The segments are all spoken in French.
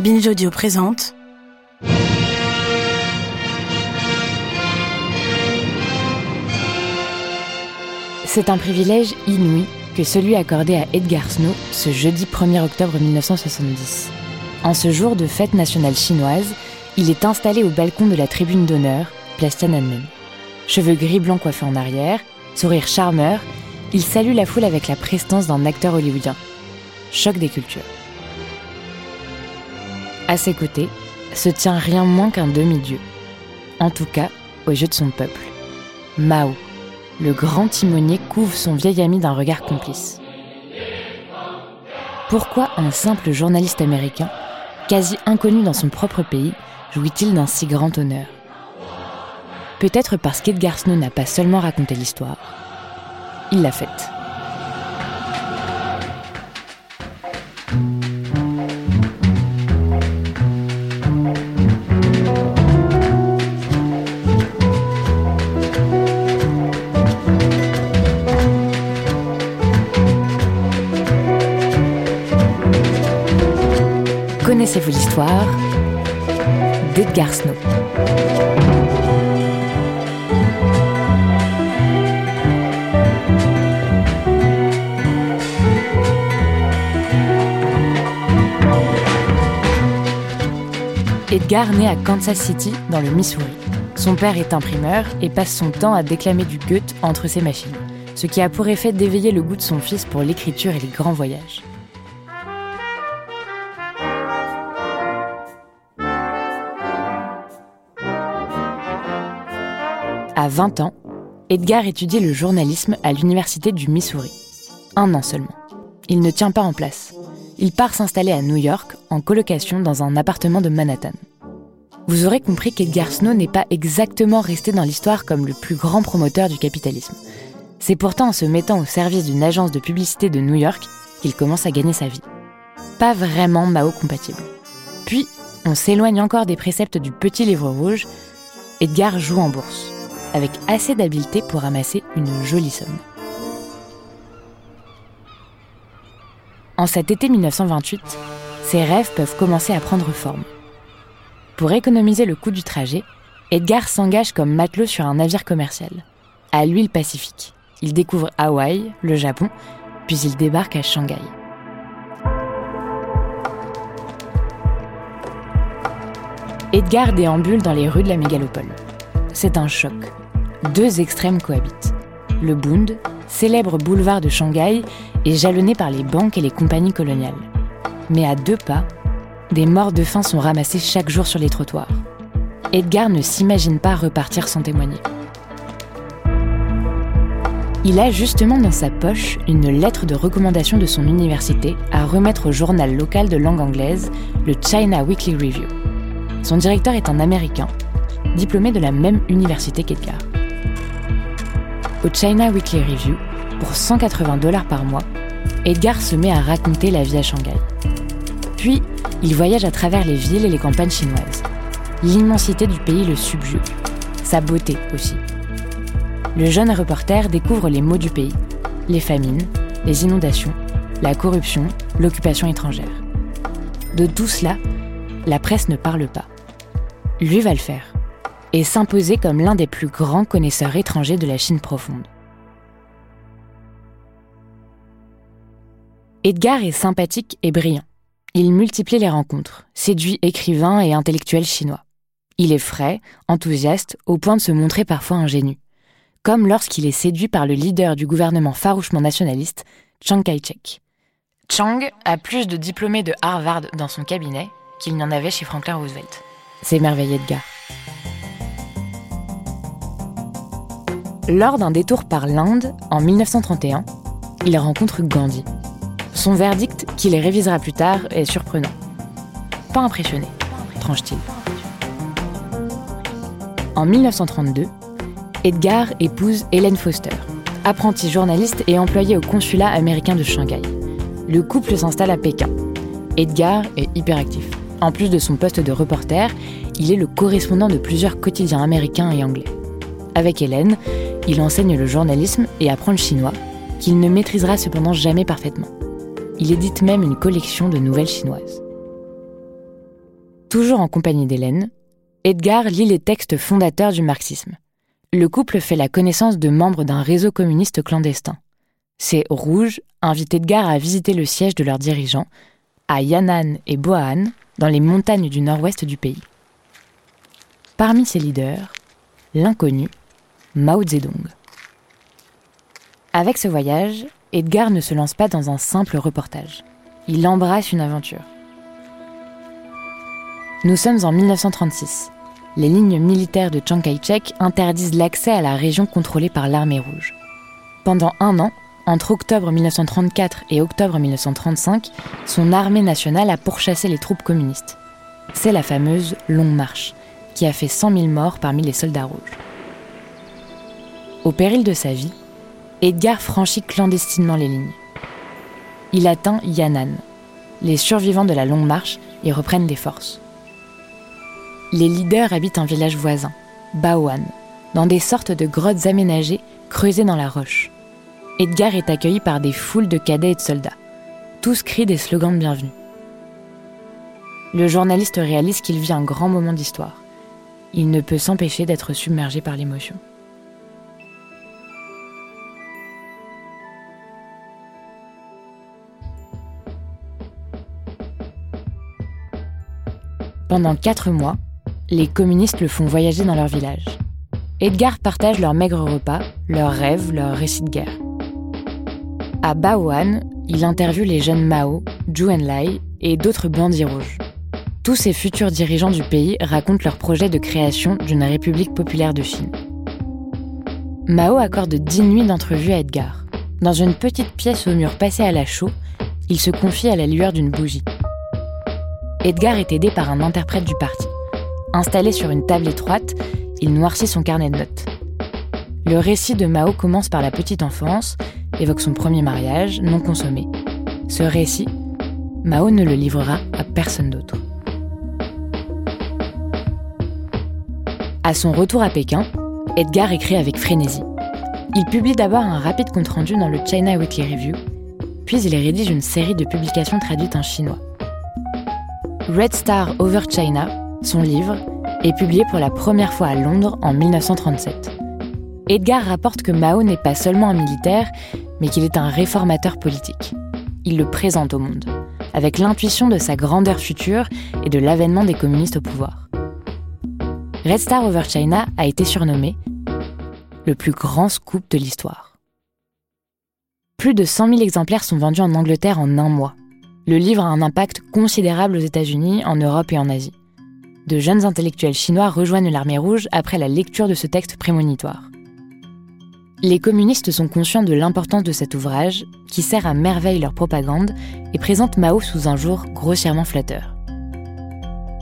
Binge Audio présente C'est un privilège inouï que celui accordé à Edgar Snow ce jeudi 1er octobre 1970. En ce jour de fête nationale chinoise, il est installé au balcon de la tribune d'honneur, place Tiananmen. Cheveux gris-blanc coiffés en arrière, sourire charmeur, il salue la foule avec la prestance d'un acteur hollywoodien. Choc des cultures. À ses côtés se tient rien moins qu'un demi-dieu. En tout cas, aux yeux de son peuple. Mao, le grand timonier couvre son vieil ami d'un regard complice. Pourquoi un simple journaliste américain, quasi inconnu dans son propre pays, jouit-il d'un si grand honneur? Peut-être parce qu'Edgar Snow n'a pas seulement raconté l'histoire, il l'a faite. Connaissez-vous l'histoire d'Edgar Snow? Edgar naît à Kansas City, dans le Missouri. Son père est imprimeur et passe son temps à déclamer du Goethe entre ses machines, ce qui a pour effet d'éveiller le goût de son fils pour l'écriture et les grands voyages. À 20 ans, Edgar étudie le journalisme à l'université du Missouri. Un an seulement. Il ne tient pas en place. Il part s'installer à New York en colocation dans un appartement de Manhattan. Vous aurez compris qu'Edgar Snow n'est pas exactement resté dans l'histoire comme le plus grand promoteur du capitalisme. C'est pourtant en se mettant au service d'une agence de publicité de New York qu'il commence à gagner sa vie. Pas vraiment Mao compatible. Puis, on s'éloigne encore des préceptes du petit livre rouge. Edgar joue en bourse avec assez d'habileté pour ramasser une jolie somme. En cet été 1928, ses rêves peuvent commencer à prendre forme. Pour économiser le coût du trajet, Edgar s'engage comme matelot sur un navire commercial. À lui le Pacifique. Il découvre Hawaï, le Japon, puis il débarque à Shanghai. Edgar déambule dans les rues de la mégalopole. C'est un choc. Deux extrêmes cohabitent. Le Bund, célèbre boulevard de Shanghai, est jalonné par les banques et les compagnies coloniales. Mais à deux pas, des morts de faim sont ramassés chaque jour sur les trottoirs. Edgar ne s'imagine pas repartir sans témoigner. Il a justement dans sa poche une lettre de recommandation de son université à remettre au journal local de langue anglaise, le China Weekly Review. Son directeur est un Américain, diplômé de la même université qu'Edgar. Au China Weekly Review, pour 180 dollars par mois, Edgar se met à raconter la vie à Shanghai. Puis, il voyage à travers les villes et les campagnes chinoises. L'immensité du pays le subjugue, sa beauté aussi. Le jeune reporter découvre les maux du pays, les famines, les inondations, la corruption, l'occupation étrangère. De tout cela, la presse ne parle pas. Lui va le faire et s'imposer comme l'un des plus grands connaisseurs étrangers de la Chine profonde. Edgar est sympathique et brillant. Il multiplie les rencontres, séduit écrivains et intellectuels chinois. Il est frais, enthousiaste, au point de se montrer parfois ingénu. Comme lorsqu'il est séduit par le leader du gouvernement farouchement nationaliste, Chiang Kai-shek. Chiang a plus de diplômés de Harvard dans son cabinet qu'il n'y en avait chez Franklin Roosevelt. C'est merveilleux Edgar. Lors d'un détour par l'Inde, en 1931, il rencontre Gandhi. Son verdict, qu'il révisera plus tard, est surprenant. Pas impressionné, tranche-t-il. En 1932, Edgar épouse Hélène Foster, apprentie journaliste et employée au consulat américain de Shanghai. Le couple s'installe à Pékin. Edgar est hyperactif. En plus de son poste de reporter, il est le correspondant de plusieurs quotidiens américains et anglais. Avec Hélène, il enseigne le journalisme et apprend le chinois, qu'il ne maîtrisera cependant jamais parfaitement. Il édite même une collection de nouvelles chinoises. Toujours en compagnie d'Hélène, Edgar lit les textes fondateurs du marxisme. Le couple fait la connaissance de membres d'un réseau communiste clandestin. Ces Rouges invitent Edgar à visiter le siège de leurs dirigeants, à Yan'an et Boan, dans les montagnes du nord-ouest du pays. Parmi ces leaders, l'inconnu, Mao Zedong. Avec ce voyage, Edgar ne se lance pas dans un simple reportage. Il embrasse une aventure. Nous sommes en 1936. Les lignes militaires de Chiang Kai-shek interdisent l'accès à la région contrôlée par l'armée rouge. Pendant un an, entre octobre 1934 et octobre 1935, son armée nationale a pourchassé les troupes communistes. C'est la fameuse Longue Marche, qui a fait 100 000 morts parmi les soldats rouges. Au péril de sa vie, Edgar franchit clandestinement les lignes. Il atteint Yan'an. Les survivants de la Longue Marche y reprennent des forces. Les leaders habitent un village voisin, Baoan, dans des sortes de grottes aménagées creusées dans la roche. Edgar est accueilli par des foules de cadets et de soldats. Tous crient des slogans de bienvenue. Le journaliste réalise qu'il vit un grand moment d'histoire. Il ne peut s'empêcher d'être submergé par l'émotion. Pendant quatre mois, les communistes le font voyager dans leur village. Edgar partage leurs maigres repas, leurs rêves, leurs récits de guerre. À Baoan, il interviewe les jeunes Mao, Zhu Enlai et d'autres bandits rouges. Tous ces futurs dirigeants du pays racontent leur projet de création d'une République populaire de Chine. Mao accorde dix nuits d'entrevue à Edgar. Dans une petite pièce au mur passé à la chaux, il se confie à la lueur d'une bougie. Edgar est aidé par un interprète du parti. Installé sur une table étroite, il noircit son carnet de notes. Le récit de Mao commence par la petite enfance évoque son premier mariage non consommé. Ce récit, Mao ne le livrera à personne d'autre. À son retour à Pékin, Edgar écrit avec frénésie. Il publie d'abord un rapide compte-rendu dans le China Weekly Review, puis il rédige une série de publications traduites en chinois. Red Star Over China, son livre, est publié pour la première fois à Londres en 1937. Edgar rapporte que Mao n'est pas seulement un militaire, mais qu'il est un réformateur politique. Il le présente au monde, avec l'intuition de sa grandeur future et de l'avènement des communistes au pouvoir. Red Star Over China a été surnommé le plus grand scoop de l'histoire. Plus de 100 000 exemplaires sont vendus en Angleterre en un mois. Le livre a un impact considérable aux États-Unis, en Europe et en Asie. De jeunes intellectuels chinois rejoignent l'armée rouge après la lecture de ce texte prémonitoire. Les communistes sont conscients de l'importance de cet ouvrage, qui sert à merveille leur propagande et présente Mao sous un jour grossièrement flatteur.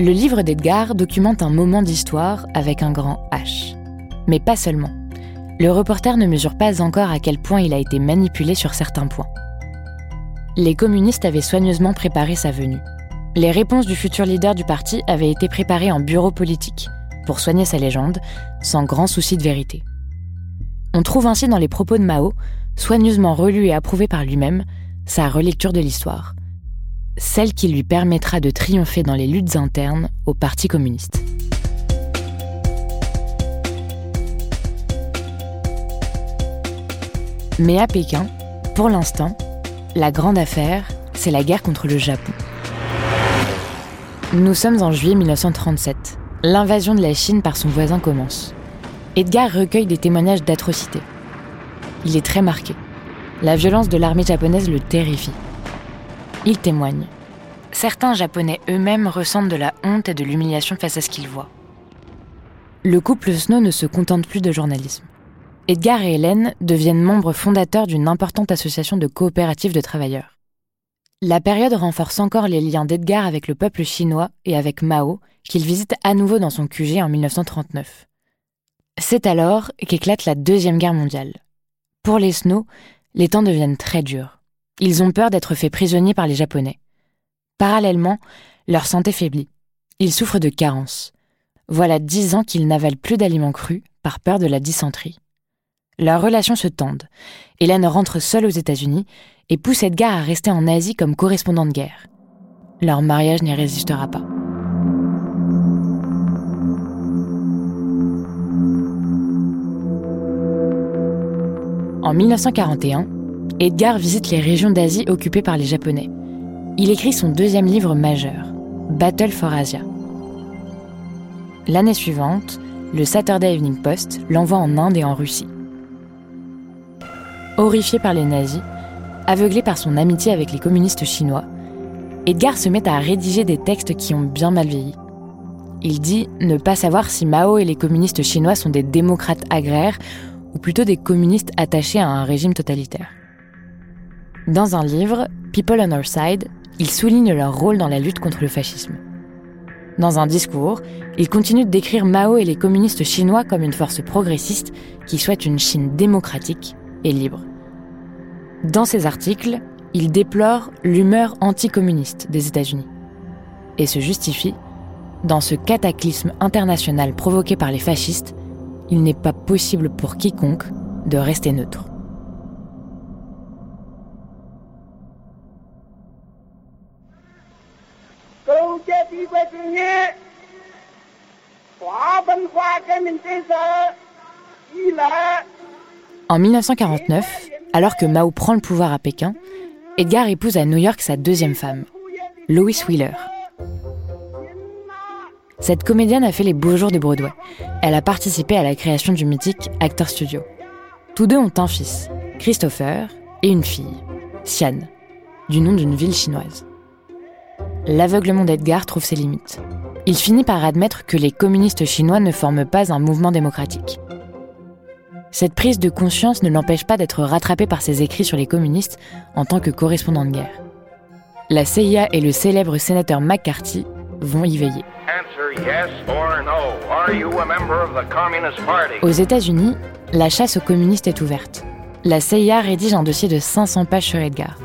Le livre d'Edgar documente un moment d'histoire avec un grand H. Mais pas seulement. Le reporter ne mesure pas encore à quel point il a été manipulé sur certains points. Les communistes avaient soigneusement préparé sa venue. Les réponses du futur leader du parti avaient été préparées en bureau politique, pour soigner sa légende, sans grand souci de vérité. On trouve ainsi dans les propos de Mao, soigneusement relus et approuvés par lui-même, sa relecture de l'histoire, celle qui lui permettra de triompher dans les luttes internes au Parti communiste. Mais à Pékin, pour l'instant, la grande affaire, c'est la guerre contre le Japon. Nous sommes en juillet 1937. L'invasion de la Chine par son voisin commence. Edgar recueille des témoignages d'atrocités. Il est très marqué. La violence de l'armée japonaise le terrifie. Il témoigne. Certains Japonais eux-mêmes ressentent de la honte et de l'humiliation face à ce qu'ils voient. Le couple Snow ne se contente plus de journalisme. Edgar et Hélène deviennent membres fondateurs d'une importante association de coopératives de travailleurs. La période renforce encore les liens d'Edgar avec le peuple chinois et avec Mao, qu'il visite à nouveau dans son QG en 1939. C'est alors qu'éclate la Deuxième Guerre mondiale. Pour les Snow, les temps deviennent très durs. Ils ont peur d'être faits prisonniers par les Japonais. Parallèlement, leur santé faiblit. Ils souffrent de carences. Voilà dix ans qu'ils n'avalent plus d'aliments crus par peur de la dysenterie. Leurs relations se tendent. Hélène rentre seule aux États-Unis et pousse Edgar à rester en Asie comme correspondant de guerre. Leur mariage n'y résistera pas. En 1941, Edgar visite les régions d'Asie occupées par les Japonais. Il écrit son deuxième livre majeur, Battle for Asia. L'année suivante, le Saturday Evening Post l'envoie en Inde et en Russie. Horrifié par les nazis, aveuglé par son amitié avec les communistes chinois, Edgar se met à rédiger des textes qui ont bien mal vieilli. Il dit ne pas savoir si Mao et les communistes chinois sont des démocrates agraires ou plutôt des communistes attachés à un régime totalitaire. Dans un livre, People on Our Side, il souligne leur rôle dans la lutte contre le fascisme. Dans un discours, il continue de décrire Mao et les communistes chinois comme une force progressiste qui souhaite une Chine démocratique libre. Dans ses articles, il déplore l'humeur anticommuniste des États-Unis et se justifie dans ce cataclysme international provoqué par les fascistes, il n'est pas possible pour quiconque de rester neutre. En 1949, alors que Mao prend le pouvoir à Pékin, Edgar épouse à New York sa deuxième femme, Lois Wheeler. Cette comédienne a fait les beaux jours de Broadway. Elle a participé à la création du mythique Actor Studio. Tous deux ont un fils, Christopher, et une fille, Xian, du nom d'une ville chinoise. L'aveuglement d'Edgar trouve ses limites. Il finit par admettre que les communistes chinois ne forment pas un mouvement démocratique. Cette prise de conscience ne l'empêche pas d'être rattrapé par ses écrits sur les communistes en tant que correspondant de guerre. La CIA et le célèbre sénateur McCarthy vont y veiller. Aux États-Unis, la chasse aux communistes est ouverte. La CIA rédige un dossier de 500 pages sur Edgar.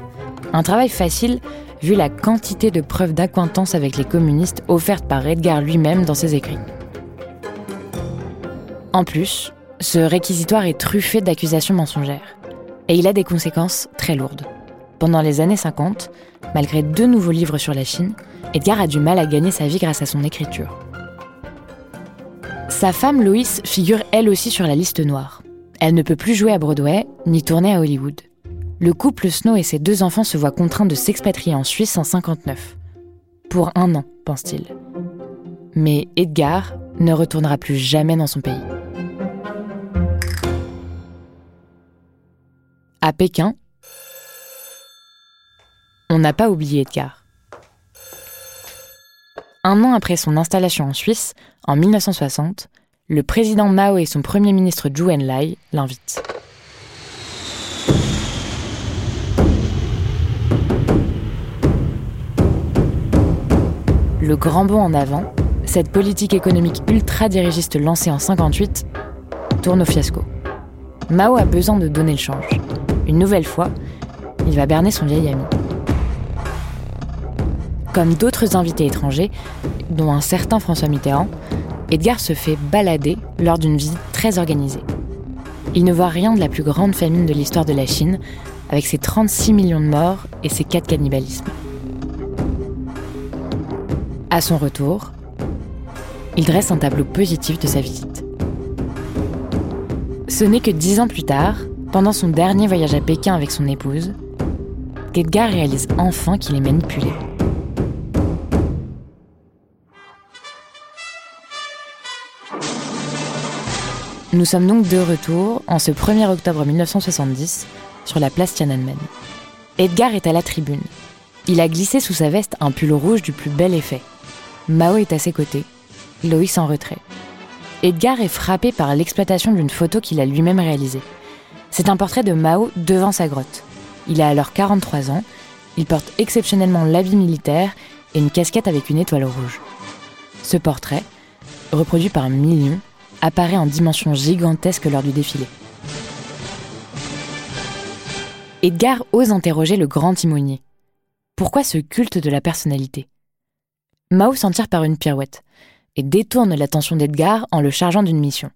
Un travail facile vu la quantité de preuves d'acquaintance avec les communistes offertes par Edgar lui-même dans ses écrits. En plus, ce réquisitoire est truffé d'accusations mensongères. Et il a des conséquences très lourdes. Pendant les années 50, malgré deux nouveaux livres sur la Chine, Edgar a du mal à gagner sa vie grâce à son écriture. Sa femme Loïs figure elle aussi sur la liste noire. Elle ne peut plus jouer à Broadway ni tourner à Hollywood. Le couple Snow et ses deux enfants se voient contraints de s'expatrier en Suisse en 59. Pour un an, pense-t-il. Mais Edgar ne retournera plus jamais dans son pays. À Pékin, on n'a pas oublié Edgar. Un an après son installation en Suisse, en 1960, le président Mao et son premier ministre Zhou Enlai l'invitent. Le grand bond en avant, cette politique économique ultra-dirigiste lancée en 58, tourne au fiasco. Mao a besoin de donner le change. Une nouvelle fois, il va berner son vieil ami. Comme d'autres invités étrangers, dont un certain François Mitterrand, Edgar se fait balader lors d'une visite très organisée. Il ne voit rien de la plus grande famine de l'histoire de la Chine, avec ses 36 millions de morts et ses 4 cannibalismes. À son retour, il dresse un tableau positif de sa visite. Ce n'est que dix ans plus tard, pendant son dernier voyage à Pékin avec son épouse, qu'Edgar réalise enfin qu'il est manipulé. Nous sommes donc de retour en ce 1er octobre 1970 sur la place Tiananmen. Edgar est à la tribune. Il a glissé sous sa veste un pull rouge du plus bel effet. Mao est à ses côtés, Loïs en retrait. Edgar est frappé par l'exploitation d'une photo qu'il a lui-même réalisée. C'est un portrait de Mao devant sa grotte. Il a alors 43 ans, il porte exceptionnellement l'habit militaire et une casquette avec une étoile rouge. Ce portrait, reproduit par millions, apparaît en dimension gigantesque lors du défilé. Edgar ose interroger le grand timonier. Pourquoi ce culte de la personnalité? Mao s'en tire par une pirouette et détourne l'attention d'Edgar en le chargeant d'une mission.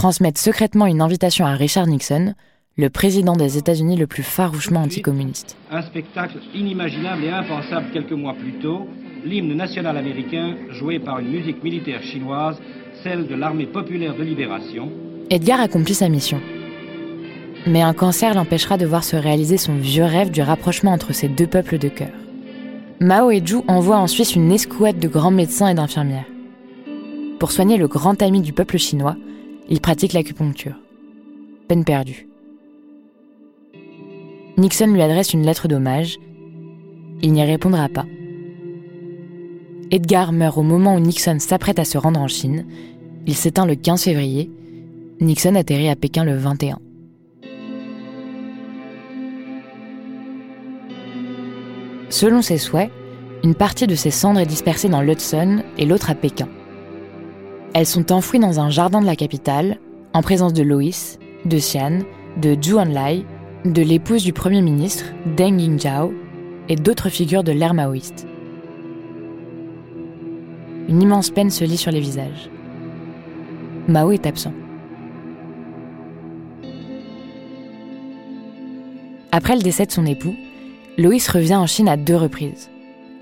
Transmettre secrètement une invitation à Richard Nixon, le président des États-Unis le plus farouchement anticommuniste. Un spectacle inimaginable et impensable quelques mois plus tôt, l'hymne national américain joué par une musique militaire chinoise, celle de l'armée populaire de libération. Edgar accomplit sa mission. Mais un cancer l'empêchera de voir se réaliser son vieux rêve du rapprochement entre ces deux peuples de cœur. Mao et Zhu envoient en Suisse une escouade de grands médecins et d'infirmières. Pour soigner le grand ami du peuple chinois, il pratique l'acupuncture. Peine perdue. Nixon lui adresse une lettre d'hommage. Il n'y répondra pas. Edgar meurt au moment où Nixon s'apprête à se rendre en Chine. Il s'éteint le 15 février. Nixon atterrit à Pékin le 21. Selon ses souhaits, une partie de ses cendres est dispersée dans l'Hudson et l'autre à Pékin. Elles sont enfouies dans un jardin de la capitale, en présence de Loïs, de Xian, de Zhu Enlai, de l'épouse du Premier ministre, Deng Yingzhao, et d'autres figures de l'ère maoïste. Une immense peine se lit sur les visages. Mao est absent. Après le décès de son époux, Loïs revient en Chine à deux reprises.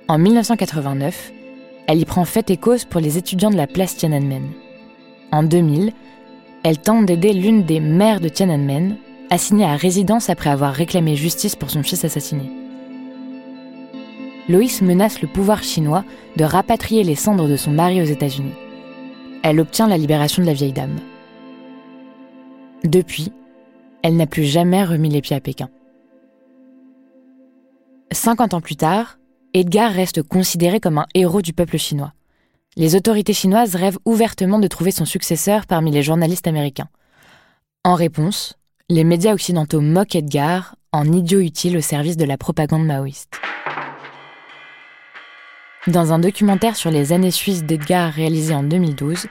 En 1989, elle y prend fait et cause pour les étudiants de la place Tiananmen. En 2000, elle tente d'aider l'une des mères de Tiananmen, assignée à résidence après avoir réclamé justice pour son fils assassiné. Loïs menace le pouvoir chinois de rapatrier les cendres de son mari aux États-Unis. Elle obtient la libération de la vieille dame. Depuis, elle n'a plus jamais remis les pieds à Pékin. 50 ans plus tard, Edgar reste considéré comme un héros du peuple chinois. Les autorités chinoises rêvent ouvertement de trouver son successeur parmi les journalistes américains. En réponse, les médias occidentaux moquent Edgar en idiot utile au service de la propagande maoïste. Dans un documentaire sur les années suisses d'Edgar réalisé en 2012,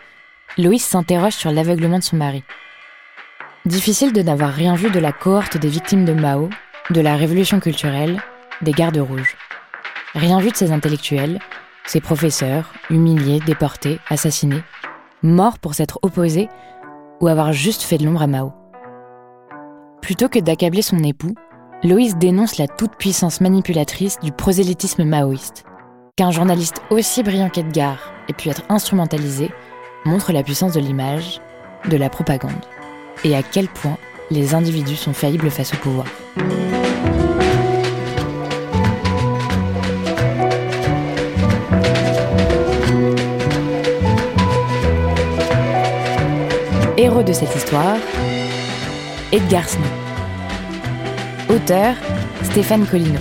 Loïs s'interroge sur l'aveuglement de son mari. Difficile de n'avoir rien vu de la cohorte des victimes de Mao, de la révolution culturelle des gardes rouges. Rien vu de ces intellectuels, ces professeurs, humiliés, déportés, assassinés, morts pour s'être opposés ou avoir juste fait de l'ombre à Mao. Plutôt que d'accabler son époux, Loïs dénonce la toute-puissance manipulatrice du prosélytisme maoïste. Qu'un journaliste aussi brillant qu'Edgar ait pu être instrumentalisé montre la puissance de l'image, de la propagande, et à quel point les individus sont faillibles face au pouvoir. Cette histoire, Edgar Snow. Auteur, Stéphane Collino.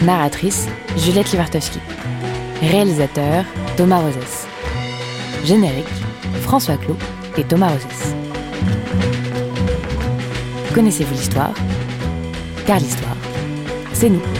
Narratrice, Juliette Livartowski. Réalisateur, Thomas Rosès. Générique, François Clot et Thomas Rosès. Connaissez-vous l'histoire? Car l'histoire, c'est nous.